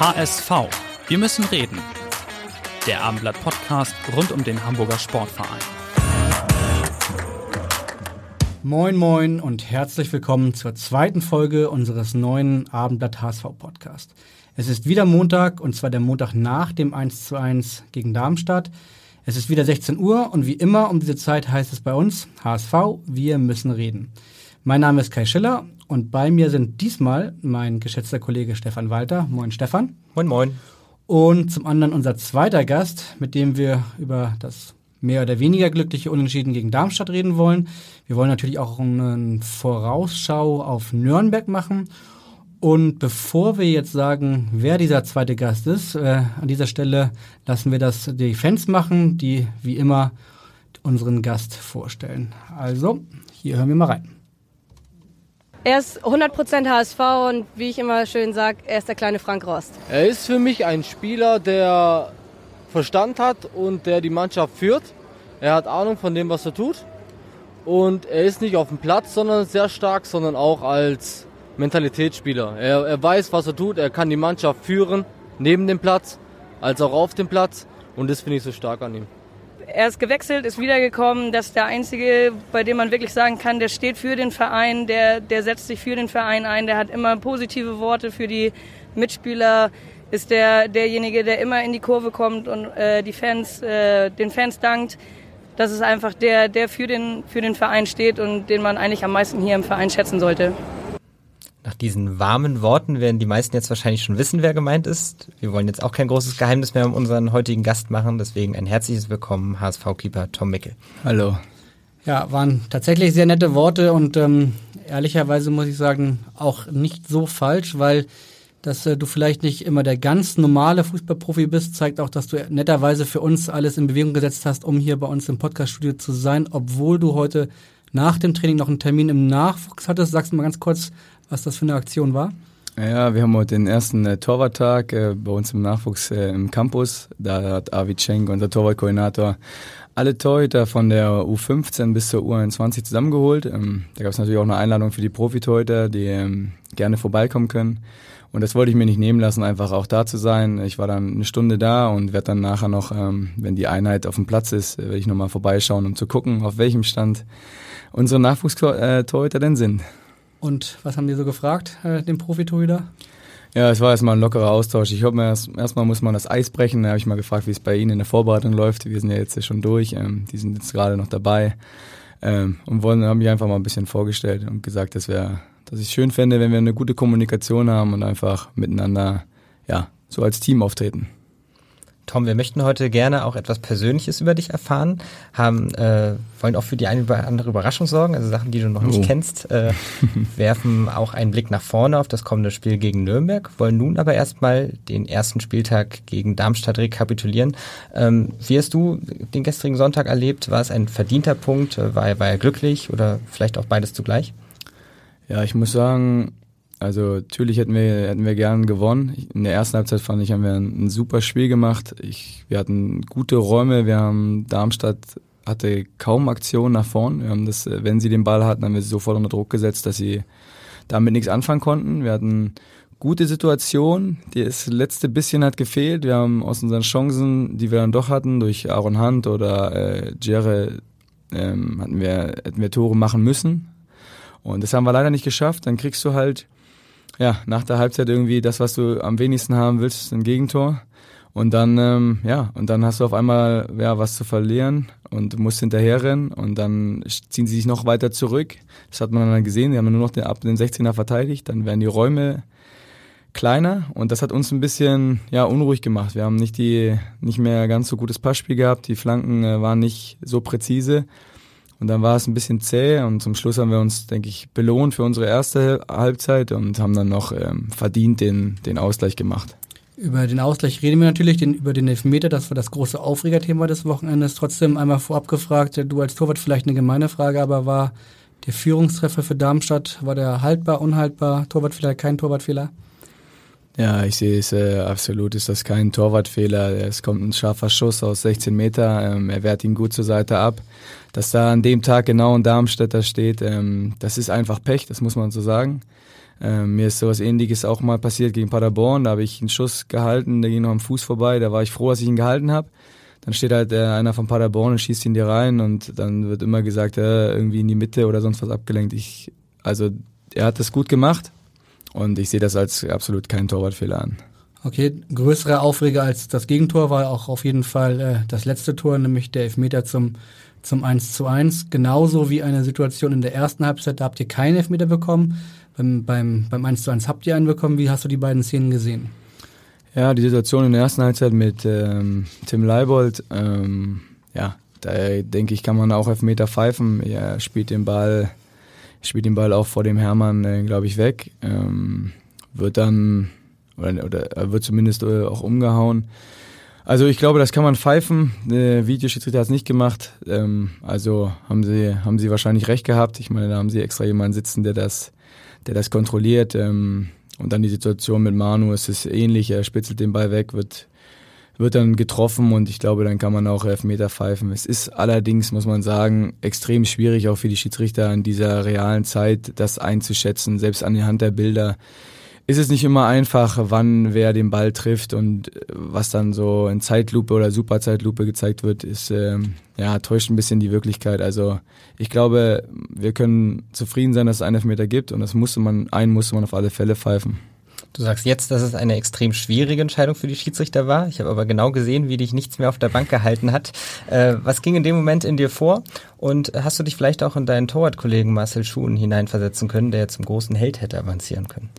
HSV. Wir müssen reden. Der Abendblatt Podcast rund um den Hamburger Sportverein. Moin moin und herzlich willkommen zur zweiten Folge unseres neuen Abendblatt HSV Podcast. Es ist wieder Montag und zwar der Montag nach dem 1 zu 1 gegen Darmstadt. Es ist wieder 16 Uhr und wie immer um diese Zeit heißt es bei uns HSV, wir müssen reden. Mein Name ist Kai Schiller und bei mir sind diesmal mein geschätzter Kollege Stefan Walter. Moin Stefan. Moin moin. Und zum anderen unser zweiter Gast, mit dem wir über das mehr oder weniger glückliche Unentschieden gegen Darmstadt reden wollen. Wir wollen natürlich auch eine Vorausschau auf Nürnberg machen. Und bevor wir jetzt sagen, wer dieser zweite Gast ist, äh, an dieser Stelle lassen wir das die Fans machen, die wie immer unseren Gast vorstellen. Also, hier hören wir mal rein. Er ist 100% HSV und wie ich immer schön sage, er ist der kleine Frank Rost. Er ist für mich ein Spieler, der Verstand hat und der die Mannschaft führt. Er hat Ahnung von dem, was er tut. Und er ist nicht auf dem Platz, sondern sehr stark, sondern auch als Mentalitätsspieler. Er, er weiß, was er tut. Er kann die Mannschaft führen, neben dem Platz, als auch auf dem Platz. Und das finde ich so stark an ihm er ist gewechselt, ist wiedergekommen. Das ist der einzige, bei dem man wirklich sagen kann, der steht für den Verein, der, der setzt sich für den Verein ein, der hat immer positive Worte für die Mitspieler, ist der, derjenige, der immer in die Kurve kommt und äh, die Fans, äh, den Fans dankt. Das ist einfach der, der für den, für den Verein steht und den man eigentlich am meisten hier im Verein schätzen sollte. Nach diesen warmen Worten werden die meisten jetzt wahrscheinlich schon wissen, wer gemeint ist. Wir wollen jetzt auch kein großes Geheimnis mehr um unseren heutigen Gast machen, deswegen ein herzliches Willkommen, HSV-Keeper Tom Mickel. Hallo. Ja, waren tatsächlich sehr nette Worte und ähm, ehrlicherweise muss ich sagen, auch nicht so falsch, weil dass äh, du vielleicht nicht immer der ganz normale Fußballprofi bist, zeigt auch, dass du netterweise für uns alles in Bewegung gesetzt hast, um hier bei uns im Podcaststudio zu sein, obwohl du heute nach dem Training noch einen Termin im Nachwuchs hattest. Sagst du mal ganz kurz, was das für eine Aktion war? Ja, wir haben heute den ersten äh, Torwarttag äh, bei uns im Nachwuchs äh, im Campus. Da hat Avi Cenk, unser Torwartkoordinator, alle Torhüter von der U15 bis zur U21 zusammengeholt. Ähm, da gab es natürlich auch eine Einladung für die Profitorhüter, die ähm, gerne vorbeikommen können. Und das wollte ich mir nicht nehmen lassen, einfach auch da zu sein. Ich war dann eine Stunde da und werde dann nachher noch, ähm, wenn die Einheit auf dem Platz ist, werde ich nochmal vorbeischauen, um zu gucken, auf welchem Stand unsere Nachwuchstorhüter denn sind. Und was haben die so gefragt, äh, den Profitorhüter? Ja, es war erstmal ein lockerer Austausch. Ich erst, erstmal muss man das Eis brechen. Da habe ich mal gefragt, wie es bei Ihnen in der Vorbereitung läuft. Wir sind ja jetzt schon durch. Ähm, die sind jetzt gerade noch dabei. Ähm, und wollen, haben mich einfach mal ein bisschen vorgestellt und gesagt, dass wir, dass ich es schön fände, wenn wir eine gute Kommunikation haben und einfach miteinander, ja, so als Team auftreten. Tom, wir möchten heute gerne auch etwas Persönliches über dich erfahren, haben, äh, wollen auch für die eine oder andere Überraschung sorgen, also Sachen, die du noch nicht oh. kennst, äh, werfen auch einen Blick nach vorne auf das kommende Spiel gegen Nürnberg, wollen nun aber erstmal den ersten Spieltag gegen Darmstadt rekapitulieren. Ähm, wie hast du den gestrigen Sonntag erlebt? War es ein verdienter Punkt? War er, war er glücklich oder vielleicht auch beides zugleich? Ja, ich muss sagen, also natürlich hätten wir, hätten wir gern gewonnen. In der ersten Halbzeit fand ich, haben wir ein, ein super Spiel gemacht. Ich, wir hatten gute Räume. Wir haben Darmstadt hatte kaum Aktionen nach vorn. Wir haben das, wenn sie den Ball hatten, haben wir sie sofort unter Druck gesetzt, dass sie damit nichts anfangen konnten. Wir hatten gute Situationen. Das letzte bisschen hat gefehlt. Wir haben aus unseren Chancen, die wir dann doch hatten, durch Aaron Hunt oder äh, Jere, ähm, hatten wir, hätten wir Tore machen müssen. Und das haben wir leider nicht geschafft. Dann kriegst du halt ja, nach der Halbzeit irgendwie das, was du am wenigsten haben willst, ist ein Gegentor. Und dann, ähm, ja, und dann hast du auf einmal ja, was zu verlieren und musst hinterherrennen und dann ziehen sie sich noch weiter zurück. Das hat man dann gesehen, die haben nur noch den, ab den 16er verteidigt, dann werden die Räume kleiner und das hat uns ein bisschen ja, unruhig gemacht. Wir haben nicht, die, nicht mehr ganz so gutes Passspiel gehabt, die Flanken äh, waren nicht so präzise Und dann war es ein bisschen zäh und zum Schluss haben wir uns, denke ich, belohnt für unsere erste Halbzeit und haben dann noch ähm, verdient den, den Ausgleich gemacht. Über den Ausgleich reden wir natürlich, den, über den Elfmeter, das war das große Aufregerthema des Wochenendes. Trotzdem einmal vorab gefragt, du als Torwart vielleicht eine gemeine Frage, aber war der Führungstreffer für Darmstadt, war der haltbar, unhaltbar, Torwartfehler, kein Torwartfehler? Ja, ich sehe es äh, absolut, ist das kein Torwartfehler. Es kommt ein scharfer Schuss aus 16 Meter, ähm, er wehrt ihn gut zur Seite ab. Dass da an dem Tag genau ein Darmstädter steht, ähm, das ist einfach Pech, das muss man so sagen. Ähm, mir ist sowas ähnliches auch mal passiert gegen Paderborn, da habe ich einen Schuss gehalten, der ging noch am Fuß vorbei, da war ich froh, dass ich ihn gehalten habe. Dann steht halt äh, einer von Paderborn und schießt ihn dir rein und dann wird immer gesagt, äh, irgendwie in die Mitte oder sonst was abgelenkt. Ich, also er hat das gut gemacht, und ich sehe das als absolut keinen Torwartfehler an. Okay, größere Aufreger als das Gegentor war auch auf jeden Fall äh, das letzte Tor, nämlich der Elfmeter zum, zum 1 zu 1. Genauso wie eine Situation in der ersten Halbzeit, da habt ihr keinen Elfmeter bekommen. Beim, beim, beim 1 zu 1 habt ihr einen bekommen. Wie hast du die beiden Szenen gesehen? Ja, die Situation in der ersten Halbzeit mit ähm, Tim Leibold, ähm, ja, da denke ich, kann man auch Elfmeter pfeifen. Er spielt den Ball spielt den Ball auch vor dem Hermann, äh, glaube ich, weg. Ähm, wird dann, oder, oder wird zumindest äh, auch umgehauen. Also ich glaube, das kann man pfeifen. Der Videoschiedsrichter hat es nicht gemacht. Ähm, also haben sie, haben sie wahrscheinlich recht gehabt. Ich meine, da haben sie extra jemanden sitzen, der das, der das kontrolliert. Ähm, und dann die Situation mit Manu, es ist ähnlich. Er spitzelt den Ball weg, wird wird dann getroffen und ich glaube, dann kann man auch Elfmeter pfeifen. Es ist allerdings, muss man sagen, extrem schwierig auch für die Schiedsrichter in dieser realen Zeit, das einzuschätzen. Selbst an die Hand der Bilder ist es nicht immer einfach, wann wer den Ball trifft und äh, was dann so in Zeitlupe oder Superzeitlupe gezeigt wird, ist ähm, ja täuscht ein bisschen die Wirklichkeit. Also ich glaube, wir können zufrieden sein, dass es einen Elfmeter gibt und das musste man, einen musste man auf alle Fälle pfeifen. Du sagst jetzt, dass es eine extrem schwierige Entscheidung für die Schiedsrichter war. Ich habe aber genau gesehen, wie dich nichts mehr auf der Bank gehalten hat. Äh, was ging in dem Moment in dir vor? Und hast du dich vielleicht auch in deinen Torwartkollegen Marcel Schuhen hineinversetzen können, der zum großen Held hätte avancieren können?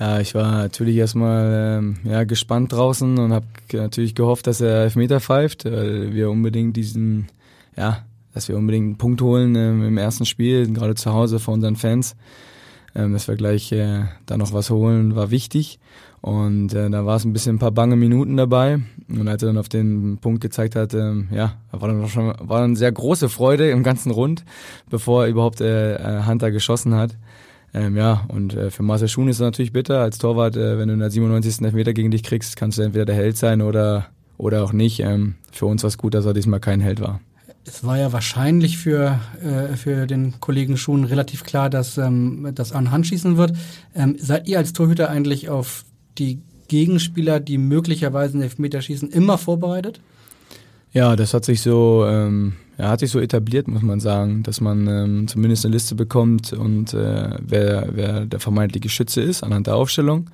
Ja, ich war natürlich erstmal ähm, ja, gespannt draußen und habe natürlich gehofft, dass er Elfmeter pfeift, weil wir unbedingt diesen, ja, dass wir unbedingt einen Punkt holen ähm, im ersten Spiel, gerade zu Hause vor unseren Fans ähm, dass wir gleich äh, da noch was holen, war wichtig. Und äh, da war es ein bisschen ein paar bange Minuten dabei. Und als er dann auf den Punkt gezeigt hat, ähm, ja, war dann schon war dann sehr große Freude im ganzen Rund, bevor er überhaupt äh, äh, Hunter geschossen hat. Ähm, ja, und äh, für Marcel Schuhn ist es natürlich bitter. Als Torwart, äh, wenn du in der 97. Elfmeter gegen dich kriegst, kannst du entweder der Held sein oder, oder auch nicht. Ähm, für uns war es gut, dass er diesmal kein Held war es war ja wahrscheinlich für, äh, für den Kollegen schon relativ klar, dass ähm, das an Hand schießen wird. Ähm, seid ihr als Torhüter eigentlich auf die Gegenspieler, die möglicherweise einen Elfmeter schießen, immer vorbereitet? Ja, das hat sich so, ähm, ja, hat sich so etabliert, muss man sagen, dass man ähm, zumindest eine Liste bekommt und äh, wer, wer der vermeintliche Schütze ist anhand der Aufstellung.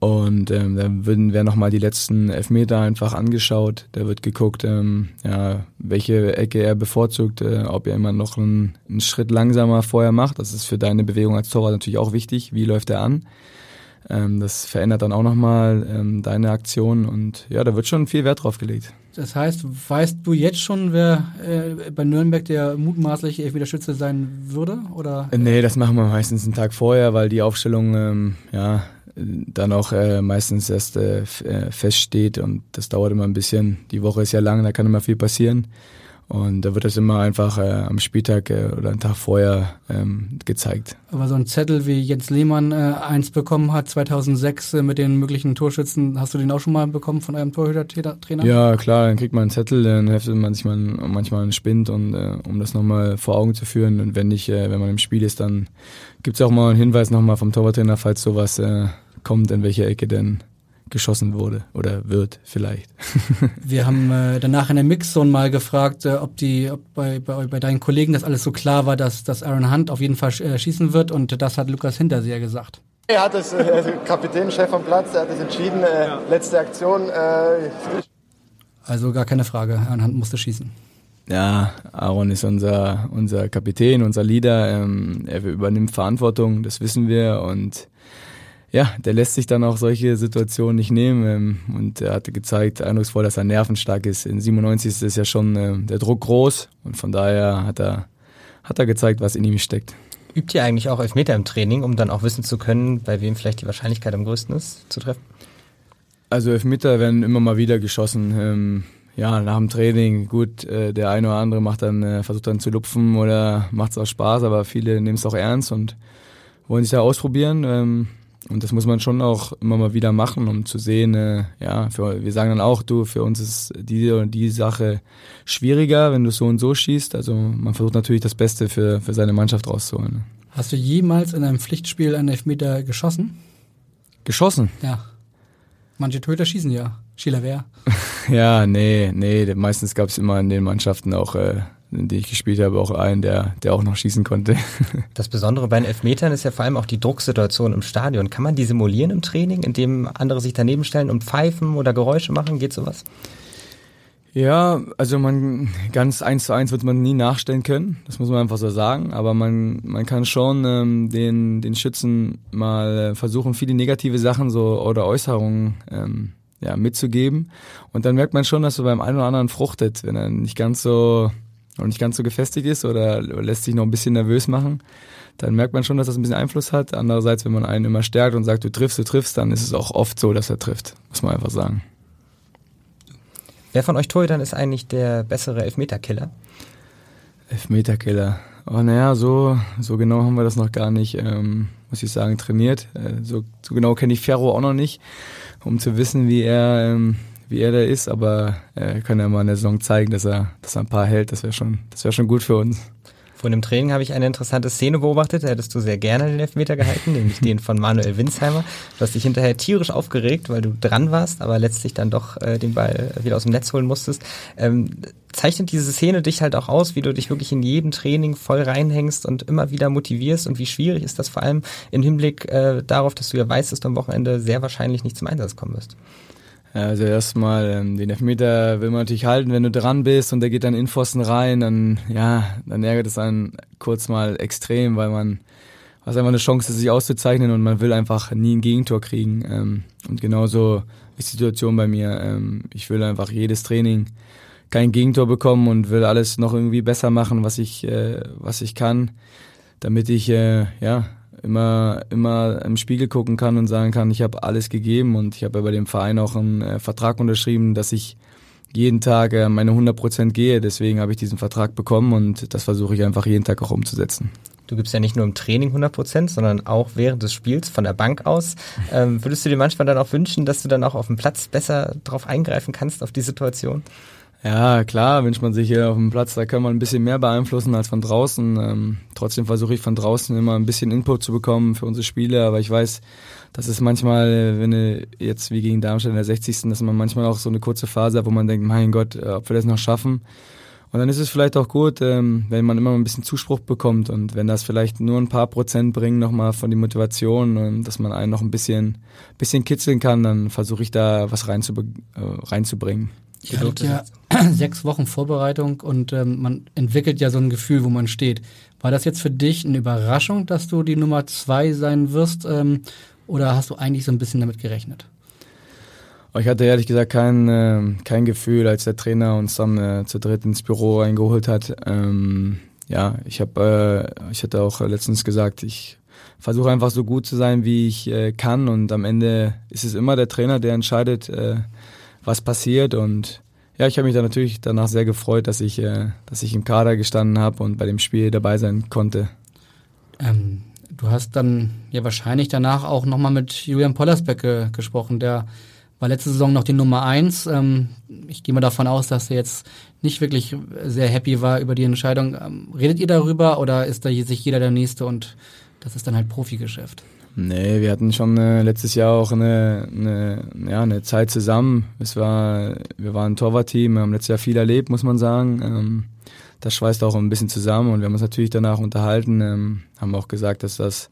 Und ähm, da würden werden nochmal die letzten Elfmeter einfach angeschaut. Da wird geguckt, ähm, ja, welche Ecke er bevorzugt, äh, ob er immer noch einen, einen Schritt langsamer vorher macht. Das ist für deine Bewegung als Torwart natürlich auch wichtig. Wie läuft er an? Ähm, das verändert dann auch nochmal ähm, deine Aktion und ja, da wird schon viel Wert drauf gelegt. Das heißt, weißt du jetzt schon, wer äh, bei Nürnberg der mutmaßliche Elfmeterschütze sein würde? Oder? Nee, das machen wir meistens einen Tag vorher, weil die Aufstellung ähm, ja, dann auch äh, meistens erst äh, äh, feststeht und das dauert immer ein bisschen. Die Woche ist ja lang, da kann immer viel passieren. Und da wird das immer einfach äh, am Spieltag äh, oder einen Tag vorher ähm, gezeigt. Aber so ein Zettel, wie Jens Lehmann äh, eins bekommen hat, 2006 äh, mit den möglichen Torschützen, hast du den auch schon mal bekommen von einem Torhüter-Trainer? Ja, klar, dann kriegt man einen Zettel, dann heftet man sich mal, manchmal einen Spind, und, äh, um das nochmal vor Augen zu führen. Und wenn nicht, äh, wenn man im Spiel ist, dann gibt es auch mal einen Hinweis nochmal vom Torwarttrainer, falls sowas äh, kommt, in welche Ecke denn geschossen wurde oder wird vielleicht. Wir haben äh, danach in der Mixzone mal gefragt, äh, ob die ob bei, bei, bei deinen Kollegen das alles so klar war, dass, dass Aaron Hunt auf jeden Fall äh, schießen wird und das hat Lukas Hinterseher gesagt. Er hat das, äh, Kapitän, Chef am Platz, der hat das entschieden, äh, ja. letzte Aktion. Äh, also gar keine Frage, Aaron Hunt musste schießen. Ja, Aaron ist unser, unser Kapitän, unser Leader. Ähm, er übernimmt Verantwortung, das wissen wir und ja, der lässt sich dann auch solche Situationen nicht nehmen. Ähm, und er hatte gezeigt, eindrucksvoll, dass er nervenstark ist. In 97 ist ja schon äh, der Druck groß und von daher hat er, hat er gezeigt, was in ihm steckt. Übt ihr eigentlich auch Elfmeter im Training, um dann auch wissen zu können, bei wem vielleicht die Wahrscheinlichkeit am größten ist, zu treffen? Also Elfmeter werden immer mal wieder geschossen. Ähm, ja, nach dem Training, gut, äh, der eine oder andere macht dann, äh, versucht dann zu lupfen oder macht es auch Spaß, aber viele nehmen es auch ernst und wollen sich da ausprobieren. Und das muss man schon auch immer mal wieder machen, um zu sehen, äh, ja, für, wir sagen dann auch, du, für uns ist die oder die Sache schwieriger, wenn du so und so schießt. Also man versucht natürlich das Beste für, für seine Mannschaft rauszuholen. Hast du jemals in einem Pflichtspiel einen Elfmeter geschossen? Geschossen? Ja. Manche Töter schießen ja. Schieler wer? ja, nee, nee. Meistens gab es immer in den Mannschaften auch äh, in denen ich gespielt habe, auch einen, der, der auch noch schießen konnte. Das Besondere bei den Elfmetern ist ja vor allem auch die Drucksituation im Stadion. Kann man die simulieren im Training, indem andere sich daneben stellen und pfeifen oder Geräusche machen? Geht sowas? Ja, also man ganz eins zu eins wird man nie nachstellen können, das muss man einfach so sagen. Aber man man kann schon ähm, den den Schützen mal versuchen, viele negative Sachen so oder Äußerungen ähm, ja mitzugeben. Und dann merkt man schon, dass so beim einen oder anderen fruchtet, wenn er nicht ganz so noch nicht ganz so gefestigt ist oder lässt sich noch ein bisschen nervös machen, dann merkt man schon, dass das ein bisschen Einfluss hat. Andererseits, wenn man einen immer stärkt und sagt, du triffst, du triffst, dann ist es auch oft so, dass er trifft, muss man einfach sagen. Wer von euch Torhütern ist eigentlich der bessere Elfmeterkiller? Elfmeterkiller. Oh, naja, so, so genau haben wir das noch gar nicht, ähm, muss ich sagen, trainiert. Äh, so, so genau kenne ich Ferro auch noch nicht, um zu wissen, wie er ähm, wie er da ist, aber er kann ja mal in der Saison zeigen, dass er, dass er ein paar hält. Das wäre schon, das wäre schon gut für uns. Vor dem Training habe ich eine interessante Szene beobachtet. Da hättest du sehr gerne den Elfmeter gehalten, nämlich den von Manuel Winsheimer. Du hast dich hinterher tierisch aufgeregt, weil du dran warst, aber letztlich dann doch äh, den Ball wieder aus dem Netz holen musstest. Ähm, zeichnet diese Szene dich halt auch aus, wie du dich wirklich in jedem Training voll reinhängst und immer wieder motivierst und wie schwierig ist das vor allem im Hinblick äh, darauf, dass du ja weißt, dass du am Wochenende sehr wahrscheinlich nicht zum Einsatz kommen wirst? Also erstmal, ähm, den Elfmeter will man natürlich halten, wenn du dran bist und der geht dann in Pfosten rein, dann, ja, dann ärgert es einen kurz mal extrem, weil man hat einfach eine Chance, sich auszuzeichnen und man will einfach nie ein Gegentor kriegen. Ähm, und genauso ist die Situation bei mir. Ähm, ich will einfach jedes Training kein Gegentor bekommen und will alles noch irgendwie besser machen, was ich, äh, was ich kann, damit ich, äh, ja, immer, immer im Spiegel gucken kann und sagen kann, ich habe alles gegeben und ich habe ja bei dem Verein auch einen äh, Vertrag unterschrieben, dass ich jeden Tag äh, meine 100 Prozent gehe. Deswegen habe ich diesen Vertrag bekommen und das versuche ich einfach jeden Tag auch umzusetzen. Du gibst ja nicht nur im Training 100 Prozent, sondern auch während des Spiels von der Bank aus. Ähm, würdest du dir manchmal dann auch wünschen, dass du dann auch auf dem Platz besser drauf eingreifen kannst auf die Situation? Ja, klar, wünscht man sich hier auf dem Platz, da kann man ein bisschen mehr beeinflussen als von draußen. Ähm, trotzdem versuche ich von draußen immer ein bisschen Input zu bekommen für unsere Spiele, aber ich weiß, dass es manchmal, wenn du jetzt wie gegen Darmstadt in der 60. dass man manchmal auch so eine kurze Phase hat, wo man denkt, mein Gott, äh, ob wir das noch schaffen. Und dann ist es vielleicht auch gut, ähm, wenn man immer ein bisschen Zuspruch bekommt und wenn das vielleicht nur ein paar Prozent bringt nochmal von die Motivation und dass man einen noch ein bisschen, bisschen kitzeln kann, dann versuche ich da was reinzube äh, reinzubringen. Ihr hattet ja sechs Wochen Vorbereitung und ähm, man entwickelt ja so ein Gefühl, wo man steht. War das jetzt für dich eine Überraschung, dass du die Nummer zwei sein wirst ähm, oder hast du eigentlich so ein bisschen damit gerechnet? Ich hatte ehrlich gesagt kein, äh, kein Gefühl, als der Trainer uns dann äh, zu dritt ins Büro reingeholt hat. Ähm, ja, ich habe, äh, ich hatte auch letztens gesagt, ich versuche einfach so gut zu sein, wie ich äh, kann und am Ende ist es immer der Trainer, der entscheidet, äh, was passiert. Und ja, ich habe mich dann natürlich danach sehr gefreut, dass ich, äh, dass ich im Kader gestanden habe und bei dem Spiel dabei sein konnte. Ähm, du hast dann ja wahrscheinlich danach auch nochmal mit Julian Pollersbeck ge gesprochen, der war letzte Saison noch die Nummer eins. Ähm, ich gehe mal davon aus, dass er jetzt nicht wirklich sehr happy war über die Entscheidung. Ähm, redet ihr darüber oder ist da sich jeder der Nächste und das ist dann halt Profigeschäft? Nee, wir hatten schon äh, letztes Jahr auch eine, eine, ja, eine Zeit zusammen. Es war, wir waren ein Torwartteam, wir haben letztes Jahr viel erlebt, muss man sagen. Ähm, das schweißt auch ein bisschen zusammen und wir haben uns natürlich danach unterhalten, ähm, haben auch gesagt, dass das